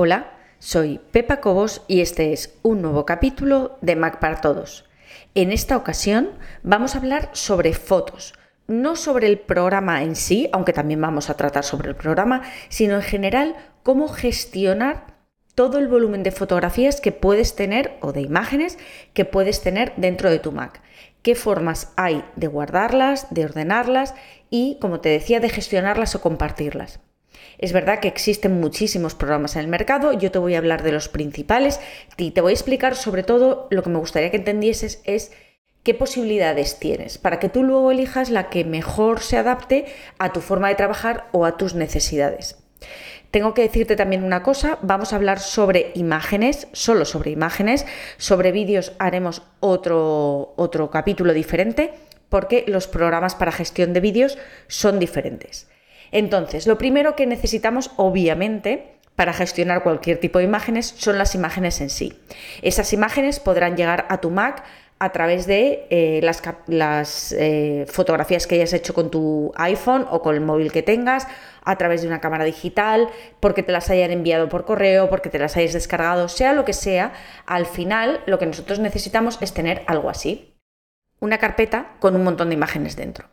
Hola, soy Pepa Cobos y este es un nuevo capítulo de Mac para Todos. En esta ocasión vamos a hablar sobre fotos, no sobre el programa en sí, aunque también vamos a tratar sobre el programa, sino en general cómo gestionar todo el volumen de fotografías que puedes tener o de imágenes que puedes tener dentro de tu Mac. ¿Qué formas hay de guardarlas, de ordenarlas y, como te decía, de gestionarlas o compartirlas? Es verdad que existen muchísimos programas en el mercado, yo te voy a hablar de los principales y te voy a explicar sobre todo lo que me gustaría que entendieses es qué posibilidades tienes para que tú luego elijas la que mejor se adapte a tu forma de trabajar o a tus necesidades. Tengo que decirte también una cosa, vamos a hablar sobre imágenes, solo sobre imágenes, sobre vídeos haremos otro, otro capítulo diferente porque los programas para gestión de vídeos son diferentes. Entonces, lo primero que necesitamos, obviamente, para gestionar cualquier tipo de imágenes son las imágenes en sí. Esas imágenes podrán llegar a tu Mac a través de eh, las, eh, fotografías que hayas hecho con tu iPhone o con el móvil que tengas, a través de una cámara digital, porque te las hayan enviado por correo, porque te las hayas descargado, sea lo que sea, al final lo que nosotros necesitamos es tener algo así. Una carpeta con un montón de imágenes dentro.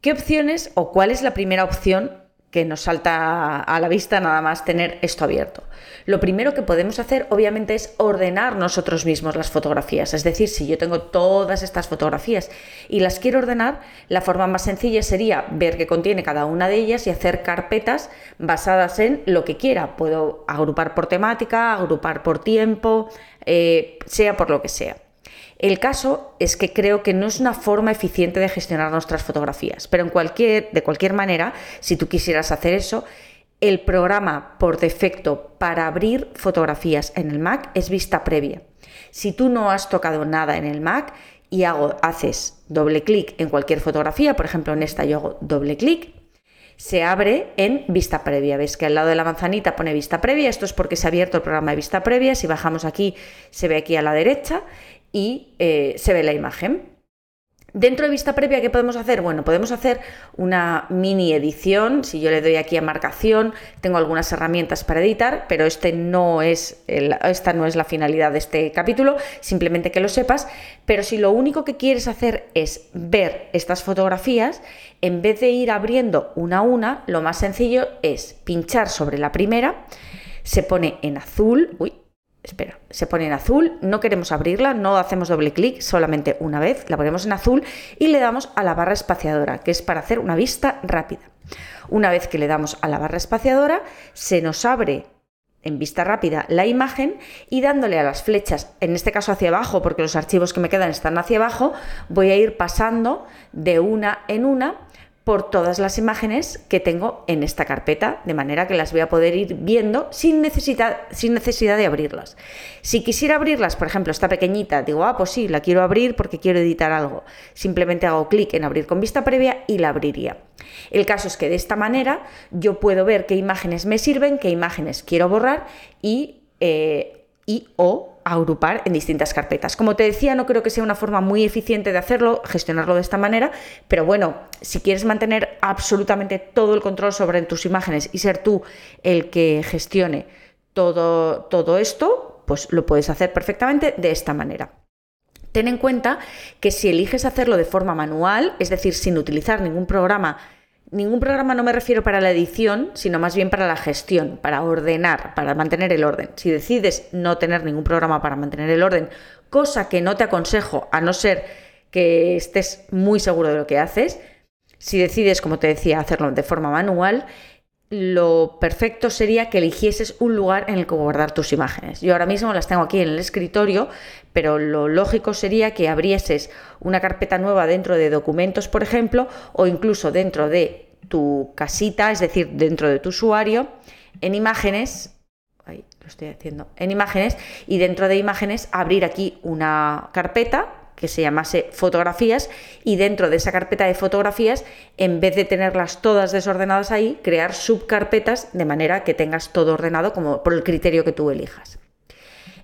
¿Qué opciones o cuál es la primera opción que nos salta a la vista nada más tener esto abierto. Lo primero que podemos hacer obviamente es ordenar nosotros mismos las fotografías. Es decir, si yo tengo todas estas fotografías y las quiero ordenar, la forma más sencilla sería ver qué contiene cada una de ellas y hacer carpetas basadas en lo que quiera. Puedo agrupar por temática, agrupar por tiempo, eh, sea por lo que sea. El caso es que creo que no es una forma eficiente de gestionar nuestras fotografías, pero en cualquier, de cualquier manera, si tú quisieras hacer eso, el programa por defecto para abrir fotografías en el Mac es vista previa. Si tú no has tocado nada en el Mac y hago, haces doble clic en cualquier fotografía, por ejemplo en esta yo hago doble clic, se abre en vista previa. Ves que al lado de la manzanita pone vista previa, esto es porque se ha abierto el programa de vista previa, si bajamos aquí se ve aquí a la derecha y eh, se ve la imagen. Dentro de vista previa, ¿qué podemos hacer? Bueno, podemos hacer una mini edición. Si yo le doy aquí a marcación, tengo algunas herramientas para editar, pero este no es esta no es la finalidad de este capítulo, simplemente que lo sepas. Pero si lo único que quieres hacer es ver estas fotografías, en vez de ir abriendo una a una, lo más sencillo es pinchar sobre la primera, se pone en azul, uy, espera, se pone en azul, no queremos abrirla, no hacemos doble clic, solamente una vez, la ponemos en azul y le damos a la barra espaciadora, que es para hacer una vista rápida. Una vez que le damos a la barra espaciadora, se nos abre en vista rápida la imagen y dándole a las flechas, en este caso hacia abajo, porque los archivos que me quedan están hacia abajo, voy a ir pasando de una en una por todas las imágenes que tengo en esta carpeta, de manera que las voy a poder ir viendo sin necesidad, sin necesidad de abrirlas. Si quisiera abrirlas, por ejemplo, esta pequeñita, digo, ah, pues sí, la quiero abrir porque quiero editar algo. Simplemente hago clic en abrir con vista previa y la abriría. El caso es que de esta manera yo puedo ver qué imágenes me sirven, qué imágenes quiero borrar y, eh, y o agrupar en distintas carpetas. Como te decía, no creo que sea una forma muy eficiente de hacerlo, gestionarlo de esta manera, pero bueno, si quieres mantener absolutamente todo el control sobre tus imágenes y ser tú el que gestione todo, todo esto, pues lo puedes hacer perfectamente de esta manera. Ten en cuenta que si eliges hacerlo de forma manual, es decir, sin utilizar ningún programa Ningún programa no me refiero para la edición, sino más bien para la gestión, para ordenar, para mantener el orden. Si decides no tener ningún programa para mantener el orden, cosa que no te aconsejo, a no ser que estés muy seguro de lo que haces, si decides, como te decía, hacerlo de forma manual, lo perfecto sería que eligieses un lugar en el que guardar tus imágenes. Yo ahora mismo las tengo aquí en el escritorio, pero lo lógico sería que abrieses una carpeta nueva dentro de documentos, por ejemplo, o incluso dentro de tu casita, es decir, dentro de tu usuario, en imágenes, ahí lo estoy haciendo, en imágenes, y dentro de imágenes abrir aquí una carpeta que se llamase fotografías y dentro de esa carpeta de fotografías, en vez de tenerlas todas desordenadas ahí, crear subcarpetas de manera que tengas todo ordenado como por el criterio que tú elijas.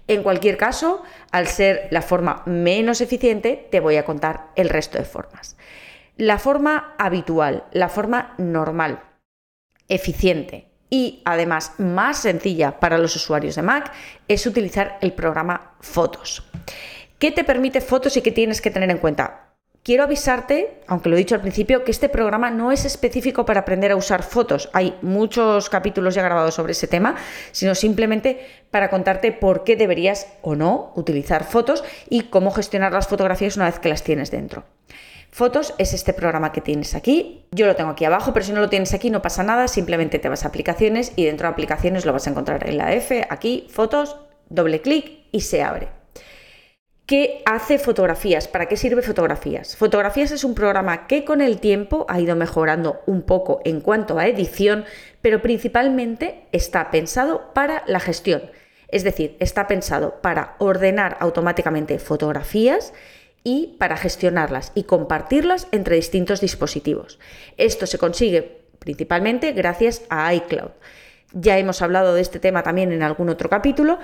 En cualquier caso, al ser la forma menos eficiente, te voy a contar el resto de formas. La forma habitual, la forma normal, eficiente y además más sencilla para los usuarios de Mac es utilizar el programa Fotos. ¿Qué te permite Fotos y qué tienes que tener en cuenta? Quiero avisarte, aunque lo he dicho al principio, que este programa no es específico para aprender a usar fotos. Hay muchos capítulos ya grabados sobre ese tema, sino simplemente para contarte por qué deberías o no utilizar fotos y cómo gestionar las fotografías una vez que las tienes dentro. Fotos es este programa que tienes aquí. Yo lo tengo aquí abajo, pero si no lo tienes aquí no pasa nada, simplemente te vas a aplicaciones y dentro de aplicaciones lo vas a encontrar en la F, aquí, fotos, doble clic y se abre. ¿Qué hace fotografías? ¿Para qué sirve fotografías? Fotografías es un programa que con el tiempo ha ido mejorando un poco en cuanto a edición, pero principalmente está pensado para la gestión. Es decir, está pensado para ordenar automáticamente fotografías y para gestionarlas y compartirlas entre distintos dispositivos. Esto se consigue principalmente gracias a iCloud. Ya hemos hablado de este tema también en algún otro capítulo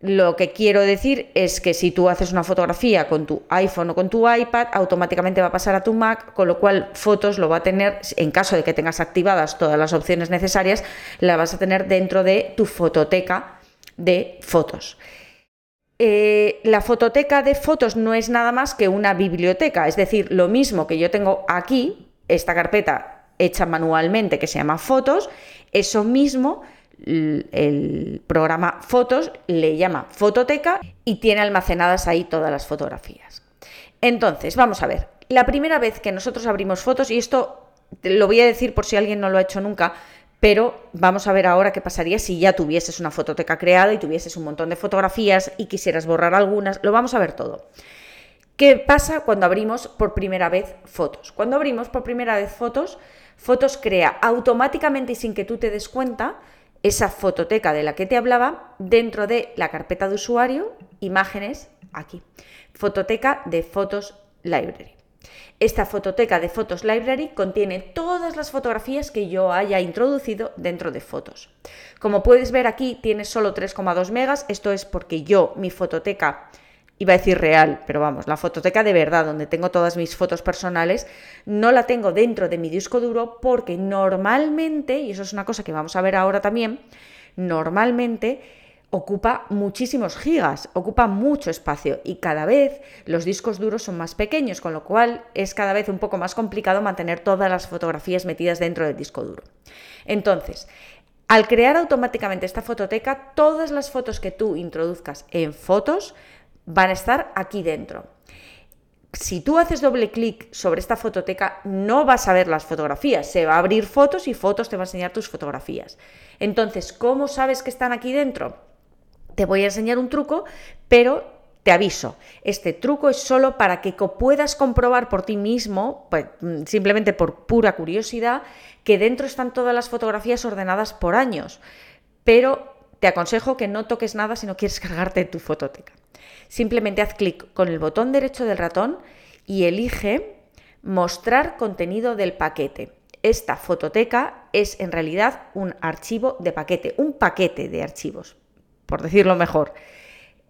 lo que quiero decir es que si tú haces una fotografía con tu iPhone o con tu iPad, automáticamente va a pasar a tu Mac, con lo cual fotos lo va a tener, en caso de que tengas activadas todas las opciones necesarias, la vas a tener dentro de tu fototeca de fotos. Eh, la fototeca de fotos no es nada más que una biblioteca, es decir, lo mismo que yo tengo aquí, esta carpeta hecha manualmente que se llama fotos, eso mismo el programa Fotos le llama Fototeca y tiene almacenadas ahí todas las fotografías. Entonces, vamos a ver, la primera vez que nosotros abrimos fotos, y esto lo voy a decir por si alguien no lo ha hecho nunca, pero vamos a ver ahora qué pasaría si ya tuvieses una fototeca creada y tuvieses un montón de fotografías y quisieras borrar algunas, lo vamos a ver todo. ¿Qué pasa cuando abrimos por primera vez fotos? Cuando abrimos por primera vez fotos, Fotos crea automáticamente y sin que tú te des cuenta esa fototeca de la que te hablaba dentro de la carpeta de usuario, imágenes, aquí. Fototeca de Fotos Library. Esta fototeca de Fotos Library contiene todas las fotografías que yo haya introducido dentro de fotos. Como puedes ver aquí tiene solo 3,2 megas, esto es porque yo mi fototeca iba a decir real, pero vamos, la fototeca de verdad, donde tengo todas mis fotos personales, no la tengo dentro de mi disco duro porque normalmente, y eso es una cosa que vamos a ver ahora también, normalmente ocupa muchísimos gigas, ocupa mucho espacio y cada vez los discos duros son más pequeños, con lo cual es cada vez un poco más complicado mantener todas las fotografías metidas dentro del disco duro. Entonces, al crear automáticamente esta fototeca, todas las fotos que tú introduzcas en fotos van a estar aquí dentro. Si tú haces doble clic sobre esta fototeca, no vas a ver las fotografías, se va a abrir fotos y fotos te va a enseñar tus fotografías. Entonces, ¿cómo sabes que están aquí dentro? Te voy a enseñar un truco, pero te aviso, este truco es solo para que puedas comprobar por ti mismo, pues, mm, simplemente por pura curiosidad, que dentro están todas las fotografías ordenadas por años. Pero te aconsejo que no toques nada si no quieres cargarte tu fototeca. Simplemente haz clic con el botón derecho del ratón y elige mostrar contenido del paquete. Esta fototeca es en realidad un archivo de paquete, un paquete de archivos, por decirlo mejor.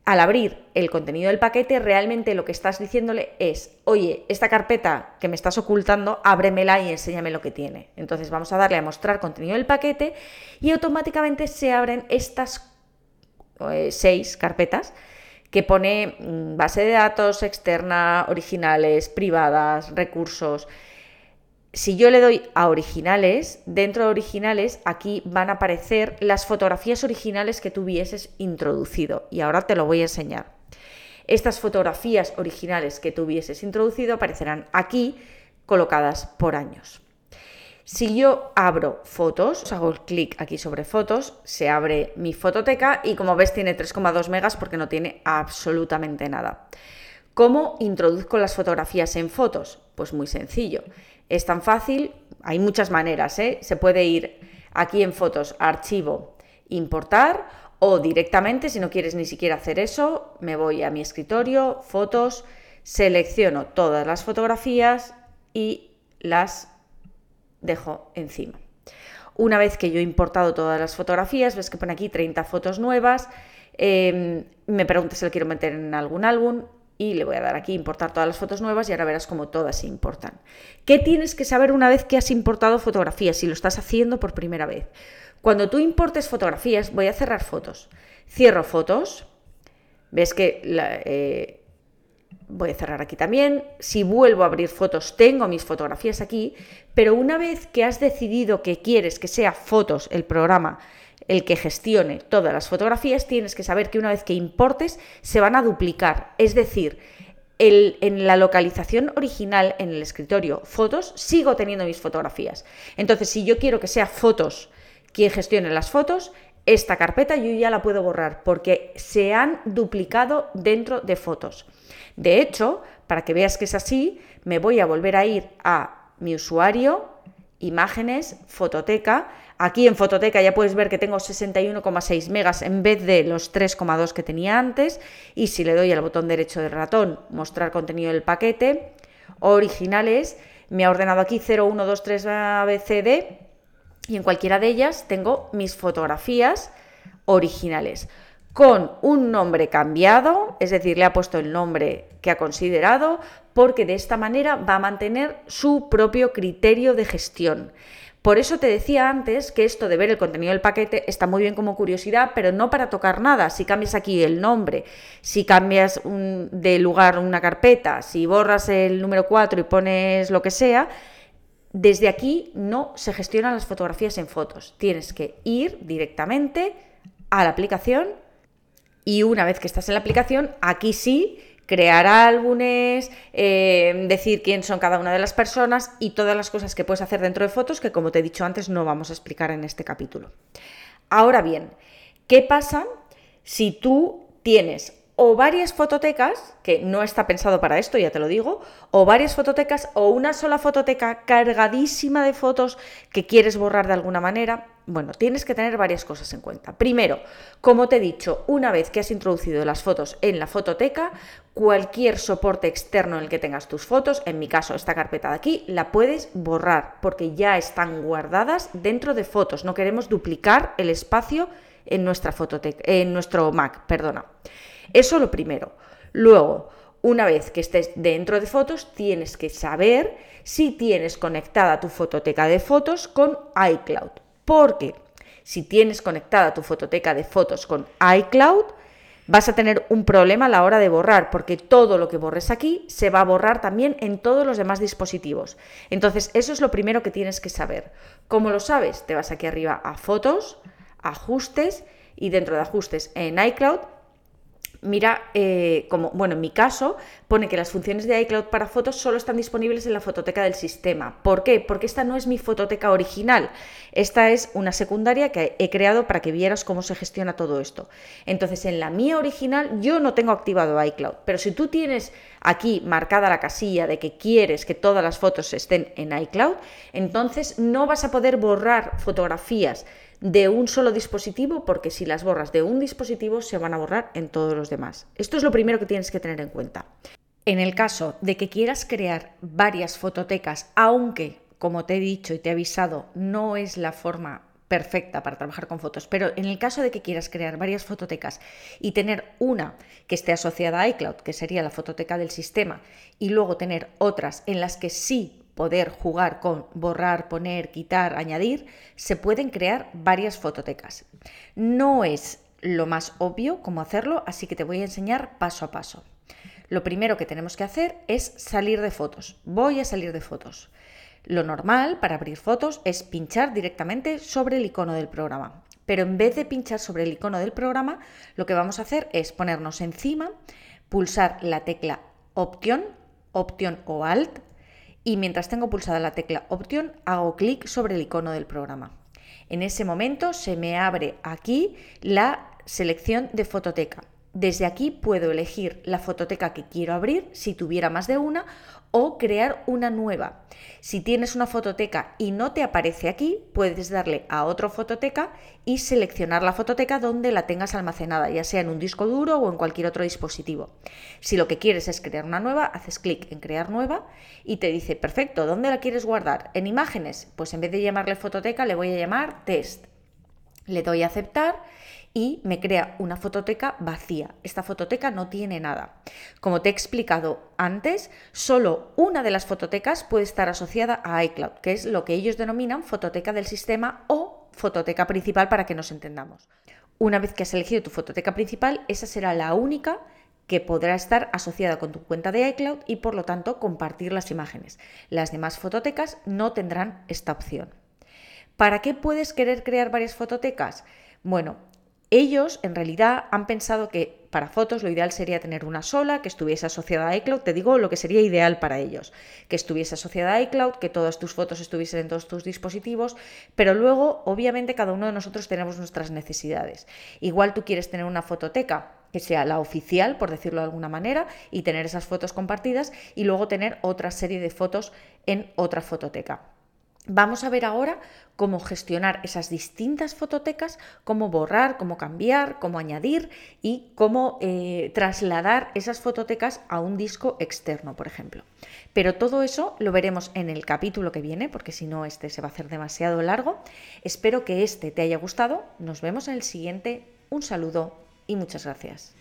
Al abrir el contenido del paquete, realmente lo que estás diciéndole es, oye, esta carpeta que me estás ocultando, ábremela y enséñame lo que tiene. Entonces vamos a darle a mostrar contenido del paquete y automáticamente se abren estas eh, seis carpetas que pone mm, base de datos externa, originales, privadas, recursos. Si yo le doy a originales, dentro de originales aquí van a aparecer las fotografías originales que tú introducido y ahora te lo voy a enseñar. Estas fotografías originales que tú introducido aparecerán aquí colocadas por años. Si yo abro fotos, hago el clic aquí sobre fotos, se abre mi fototeca y como ves tiene 3,2 megas porque no tiene absolutamente nada. ¿Cómo introduzco las fotografías en fotos? Pues muy sencillo. Es tan fácil, hay muchas maneras, ¿eh? Se puede ir aquí en fotos, archivo, importar o directamente, si no quieres ni siquiera hacer eso, me voy a mi escritorio, fotos, selecciono todas las fotografías y las dejo encima. Una vez que yo he importado todas las fotografías, ves que pone aquí 30 fotos nuevas, em, me pregunta si lo quiero meter en algún álbum y le voy a dar aquí importar todas las fotos nuevas y ahora verás cómo todas se importan. ¿Qué tienes que saber una vez que has importado fotografías si lo estás haciendo por primera vez? Cuando tú importes fotografías, voy a cerrar fotos. Cierro fotos. Ves que eh, voy a cerrar aquí también. Si vuelvo a abrir fotos, tengo mis fotografías aquí. Pero una vez que has decidido que quieres que sea fotos el programa el que gestione todas las fotografías, tienes que saber que una vez que importes se van a duplicar. Es decir, en la localización original en el escritorio fotos, sigo teniendo mis fotografías. Entonces, si yo quiero que sea fotos quien gestione las fotos, esta carpeta yo ya la puedo borrar porque se han duplicado dentro de fotos. De hecho, para que veas que es así, me voy a volver a ir a mi usuario, imágenes, fototeca. Aquí en fototeca ya puedes ver que tengo 61,6 megas en vez de los 3,2 que tenía antes. Y si le doy al botón derecho del ratón, mostrar contenido del paquete, originales, me ha ordenado aquí 0, 1, 2, 3 ABCD y en cualquiera de ellas tengo mis fotografías originales con un nombre cambiado, es decir, le ha puesto el nombre que ha considerado, porque de esta manera va a mantener su propio criterio de gestión. Por eso te decía antes que esto de ver el contenido del paquete está muy bien como curiosidad, pero no para tocar nada. Si cambias aquí el nombre, si cambias de lugar una carpeta, si borras el número 4 y pones lo que sea, desde aquí no se gestionan las fotografías en fotos. Tienes que ir directamente a la aplicación y una vez que estás en la aplicación, aquí sí crear álbumes, eh, decir quién son cada una de las personas y todas las cosas que puedes hacer dentro de fotos que, como te he dicho antes, no vamos a explicar en este capítulo. Ahora bien, ¿qué pasa si tú tienes o varias fototecas, que no está pensado para esto, ya te lo digo, o varias fototecas o una sola fototeca cargadísima de fotos que quieres borrar de alguna manera, bueno, tienes que tener varias cosas en cuenta. Primero, como te he dicho, una vez que has introducido las fotos en la fototeca, cualquier soporte externo en el que tengas tus fotos, en mi caso esta carpeta de aquí, la puedes borrar porque ya están guardadas dentro de fotos. No queremos duplicar el espacio en nuestra fototeca, en nuestro Mac, perdona. Eso lo primero. Luego, una vez que estés dentro de fotos, tienes que saber si tienes conectada tu fototeca de fotos con iCloud. Porque si tienes conectada tu fototeca de fotos con iCloud, vas a tener un problema a la hora de borrar, porque todo lo que borres aquí se va a borrar también en todos los demás dispositivos. Entonces, eso es lo primero que tienes que saber. ¿Cómo lo sabes? Te vas aquí arriba a fotos, ajustes y dentro de ajustes en iCloud Mira, eh, como, bueno, en mi caso, pone que las funciones de iCloud para fotos solo están disponibles en la fototeca del sistema. ¿Por qué? Porque esta no es mi fototeca original. Esta es una secundaria que he creado para que vieras cómo se gestiona todo esto. Entonces, en la mía original yo no tengo activado iCloud, pero si tú tienes aquí marcada la casilla de que quieres que todas las fotos estén en iCloud, entonces no vas a poder borrar fotografías de un solo dispositivo, porque si las borras de un dispositivo se van a borrar en todos los demás. Esto es lo primero que tienes que tener en cuenta. En el caso de que quieras crear varias fototecas, aunque, como te he dicho y te he avisado, no es la forma perfecta para trabajar con fotos, pero en el caso de que quieras crear varias fototecas y tener una que esté asociada a iCloud, que sería la fototeca del sistema, y luego tener otras en las que sí poder jugar con borrar, poner, quitar, añadir, se pueden crear varias fototecas. No es lo más obvio cómo hacerlo, así que te voy a enseñar paso a paso. Lo primero que tenemos que hacer es salir de fotos. Voy a salir de fotos. Lo normal para abrir fotos es pinchar directamente sobre el icono del programa. Pero en vez de pinchar sobre el icono del programa, lo que vamos a hacer es ponernos encima, pulsar la tecla Option, Option o Alt, y mientras tengo pulsada la tecla Option hago clic sobre el icono del programa. En ese momento se me abre aquí la selección de fototeca. Desde aquí puedo elegir la fototeca que quiero abrir, si tuviera más de una, o crear una nueva. Si tienes una fototeca y no te aparece aquí, puedes darle a otra fototeca y seleccionar la fototeca donde la tengas almacenada, ya sea en un disco duro o en cualquier otro dispositivo. Si lo que quieres es crear una nueva, haces clic en crear nueva y te dice, perfecto, ¿dónde la quieres guardar? ¿En imágenes? Pues en vez de llamarle fototeca, le voy a llamar test. Le doy a aceptar y me crea una fototeca vacía. Esta fototeca no tiene nada. Como te he explicado antes, solo una de las fototecas puede estar asociada a iCloud, que es lo que ellos denominan fototeca del sistema o fototeca principal para que nos entendamos. Una vez que has elegido tu fototeca principal, esa será la única que podrá estar asociada con tu cuenta de iCloud y por lo tanto compartir las imágenes. Las demás fototecas no tendrán esta opción. ¿Para qué puedes querer crear varias fototecas? Bueno, ellos en realidad han pensado que para fotos lo ideal sería tener una sola, que estuviese asociada a iCloud, te digo lo que sería ideal para ellos, que estuviese asociada a iCloud, que todas tus fotos estuviesen en todos tus dispositivos, pero luego obviamente cada uno de nosotros tenemos nuestras necesidades. Igual tú quieres tener una fototeca que sea la oficial, por decirlo de alguna manera, y tener esas fotos compartidas y luego tener otra serie de fotos en otra fototeca. Vamos a ver ahora cómo gestionar esas distintas fototecas, cómo borrar, cómo cambiar, cómo añadir y cómo eh, trasladar esas fototecas a un disco externo, por ejemplo. Pero todo eso lo veremos en el capítulo que viene, porque si no, este se va a hacer demasiado largo. Espero que este te haya gustado. Nos vemos en el siguiente. Un saludo y muchas gracias.